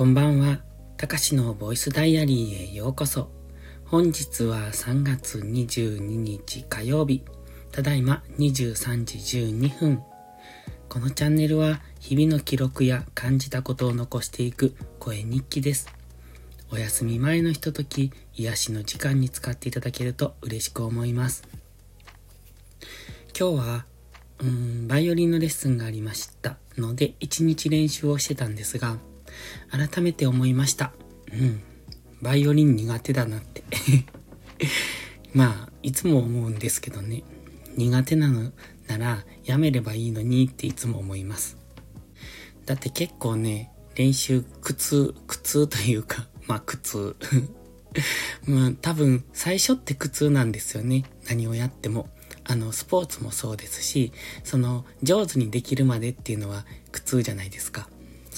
こんばんは。たかしのボイスダイアリーへようこそ。本日は3月22日火曜日。ただいま23時12分。このチャンネルは日々の記録や感じたことを残していく声日記です。お休み前のひととき、癒しの時間に使っていただけると嬉しく思います。今日は、うん、バイオリンのレッスンがありましたので、一日練習をしてたんですが、改めて思いました。うん。バイオリン苦手だなって まあ、いつも思うんですけどね。苦手なのならやめればいいのにっていつも思います。だって結構ね、練習苦痛、苦痛というか、まあ苦痛。まあ多分最初って苦痛なんですよね。何をやっても。あの、スポーツもそうですし、その上手にできるまでっていうのは苦痛じゃないですか。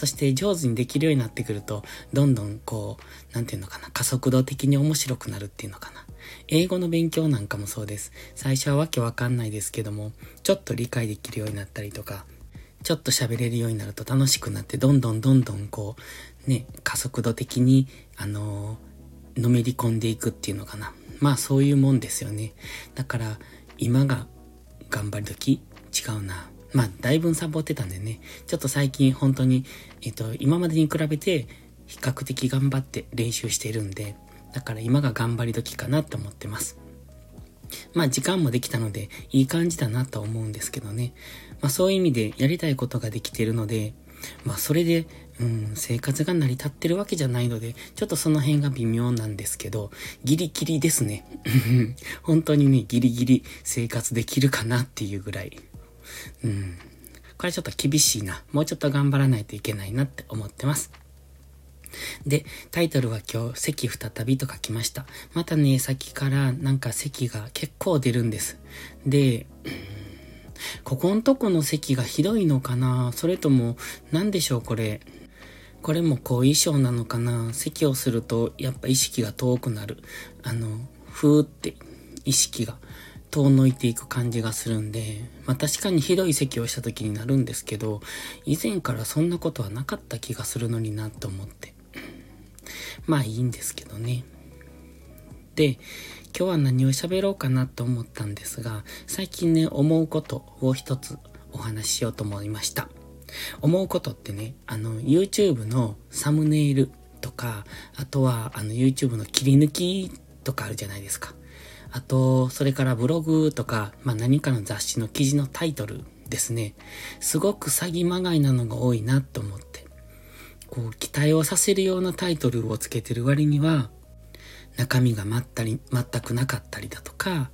そして上手にできるようになってくると、どんどんこう、なんていうのかな、加速度的に面白くなるっていうのかな。英語の勉強なんかもそうです。最初はわけわかんないですけども、ちょっと理解できるようになったりとか、ちょっと喋れるようになると楽しくなって、どんどんどんどんこう、ね、加速度的に、あのー、のめり込んでいくっていうのかな。まあそういうもんですよね。だから、今が頑張り時違うな。まあ、だいぶサボってたんでね、ちょっと最近本当に、えっと、今までに比べて、比較的頑張って練習してるんで、だから今が頑張り時かなって思ってます。まあ時間もできたのでいい感じだなと思うんですけどね。まあそういう意味でやりたいことができてるので、まあそれで、うん、生活が成り立ってるわけじゃないので、ちょっとその辺が微妙なんですけど、ギリギリですね。本当にね、ギリギリ生活できるかなっていうぐらい。うん。これちょっと厳しいな。もうちょっと頑張らないといけないなって思ってます。で、タイトルは今日、席再びと書きました。またね、先からなんか席が結構出るんです。で、ここんとこの席がひどいのかなそれとも、何でしょうこれ。これも後遺症なのかな席をすると、やっぱ意識が遠くなる。あの、ふーって意識が遠のいていく感じがするんで、まあ確かにひどい咳をした時になるんですけど、以前からそんなことはなかった気がするのになと思って。まあいいんですけどね。で、今日は何を喋ろうかなと思ったんですが、最近ね、思うことを一つお話ししようと思いました。思うことってね、あの、YouTube のサムネイルとか、あとは、あの、YouTube の切り抜きとかあるじゃないですか。あと、それからブログとか、まあ、何かの雑誌の記事のタイトルですね。すごく詐欺まがいなのが多いなと思って。こう、期待をさせるようなタイトルをつけてる割には、中身がまったり、全くなかったりだとか、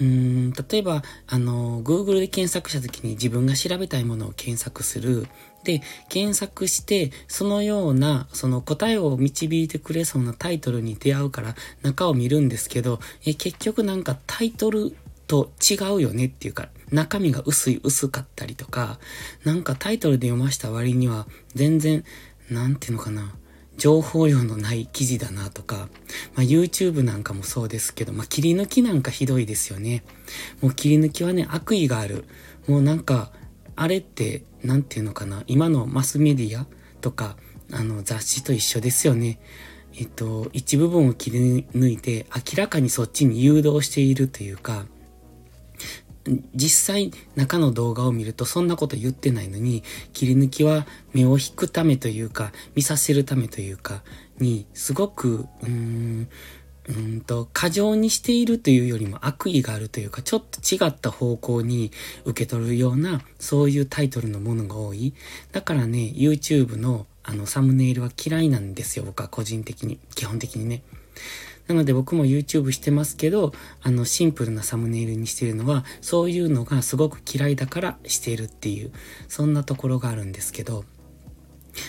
うーん、例えば、あの、Google で検索した時に自分が調べたいものを検索する。で、検索して、そのような、その答えを導いてくれそうなタイトルに出会うから中を見るんですけど、え、結局なんかタイトルと違うよねっていうか、中身が薄い薄かったりとか、なんかタイトルで読ました割には全然、なんていうのかな、情報量のない記事だなとか、まあ、YouTube なんかもそうですけど、まあ、切り抜きなんかひどいですよね。もう切り抜きはね、悪意がある。もうなんか、あれって、なんていうのかな、今のマスメディアとか、あの、雑誌と一緒ですよね。えっと、一部分を切り抜いて、明らかにそっちに誘導しているというか、実際中の動画を見るとそんなこと言ってないのに、切り抜きは目を引くためというか、見させるためというか、に、すごく、うーん、うんと、過剰にしているというよりも悪意があるというか、ちょっと違った方向に受け取るような、そういうタイトルのものが多い。だからね、YouTube のあのサムネイルは嫌いなんですよ、僕は個人的に。基本的にね。なので僕も YouTube してますけど、あのシンプルなサムネイルにしてるのは、そういうのがすごく嫌いだからしているっていう、そんなところがあるんですけど、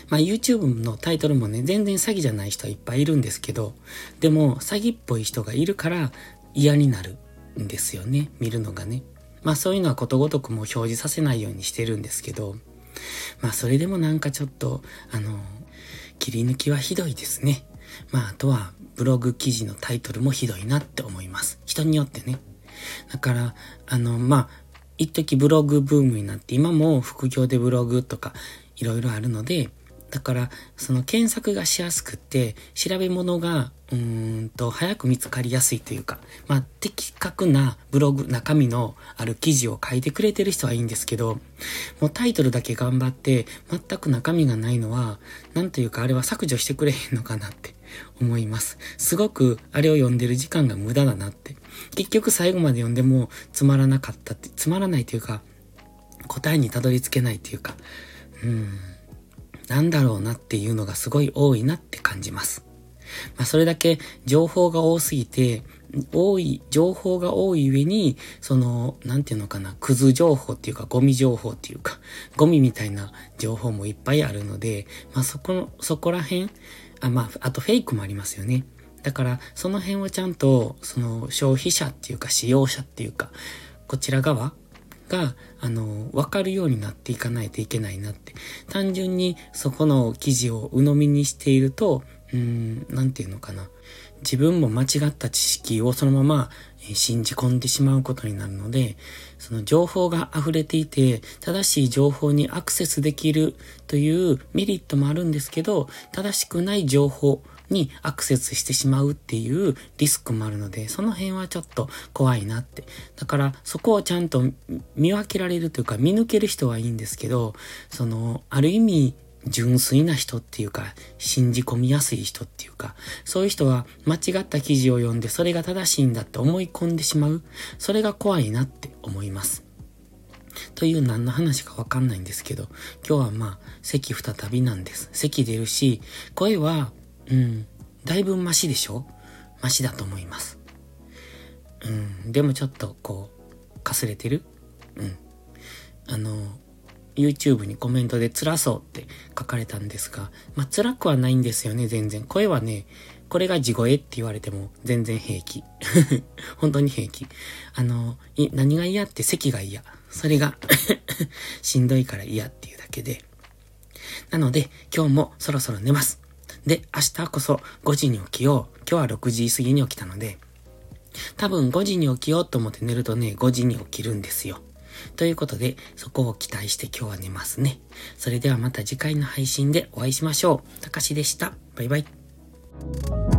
まあ YouTube のタイトルもね、全然詐欺じゃない人はいっぱいいるんですけど、でも詐欺っぽい人がいるから嫌になるんですよね、見るのがね。まあそういうのはことごとくも表示させないようにしてるんですけど、まあそれでもなんかちょっと、あの、切り抜きはひどいですね。まああとはブログ記事のタイトルもひどいなって思います。人によってね。だから、あの、まあ、一時ブログブームになって、今も副業でブログとかいろいろあるので、だから、その検索がしやすくって、調べ物が、うーんと、早く見つかりやすいというか、まあ、的確なブログ、中身のある記事を書いてくれてる人はいいんですけど、もうタイトルだけ頑張って、全く中身がないのは、なんというかあれは削除してくれへんのかなって思います。すごくあれを読んでる時間が無駄だなって。結局最後まで読んでもつまらなかったって、つまらないというか、答えにたどり着けないというか、うん。なんだろうなっていうのがすごい多いなって感じます。まあ、それだけ情報が多すぎて、多い、情報が多い上に、その、なんていうのかな、クズ情報っていうか、ゴミ情報っていうか、ゴミみたいな情報もいっぱいあるので、まあ、そこの、そこら辺、あ、まあ、あとフェイクもありますよね。だから、その辺をちゃんと、その、消費者っていうか、使用者っていうか、こちら側が、あの、わかるようになっていかないといけないなって。単純にそこの記事を鵜呑みにしていると、うん、なんていうのかな。自分も間違った知識をそのまま信じ込んでしまうことになるので、その情報が溢れていて、正しい情報にアクセスできるというメリットもあるんですけど、正しくない情報にアクセスしてしまうっていうリスクもあるので、その辺はちょっと怖いなって。だからそこをちゃんと見分けられるというか見抜ける人はいいんですけど、その、ある意味純粋な人っていうか、信じ込みやすい人っていうか、そういう人は間違った記事を読んでそれが正しいんだって思い込んでしまう。それが怖いなって思います。という何の話かわかんないんですけど、今日はまあ、席再びなんです。席出るし、声はうん。だいぶマシでしょ？マシだと思います。うん。でもちょっとこう、かすれてる？うん。あの、YouTube にコメントで辛そうって書かれたんですが、まあ、辛くはないんですよね、全然。声はね、これが地声って言われても全然平気。本当に平気。あの、何が嫌って席が嫌。それが しんどいから嫌っていうだけで。なので、今日もそろそろ寝ます。で、明日こそ5時に起きよう。今日は6時過ぎに起きたので、多分5時に起きようと思って寝るとね、5時に起きるんですよ。ということで、そこを期待して今日は寝ますね。それではまた次回の配信でお会いしましょう。たかしでした。バイバイ。